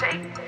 Shake.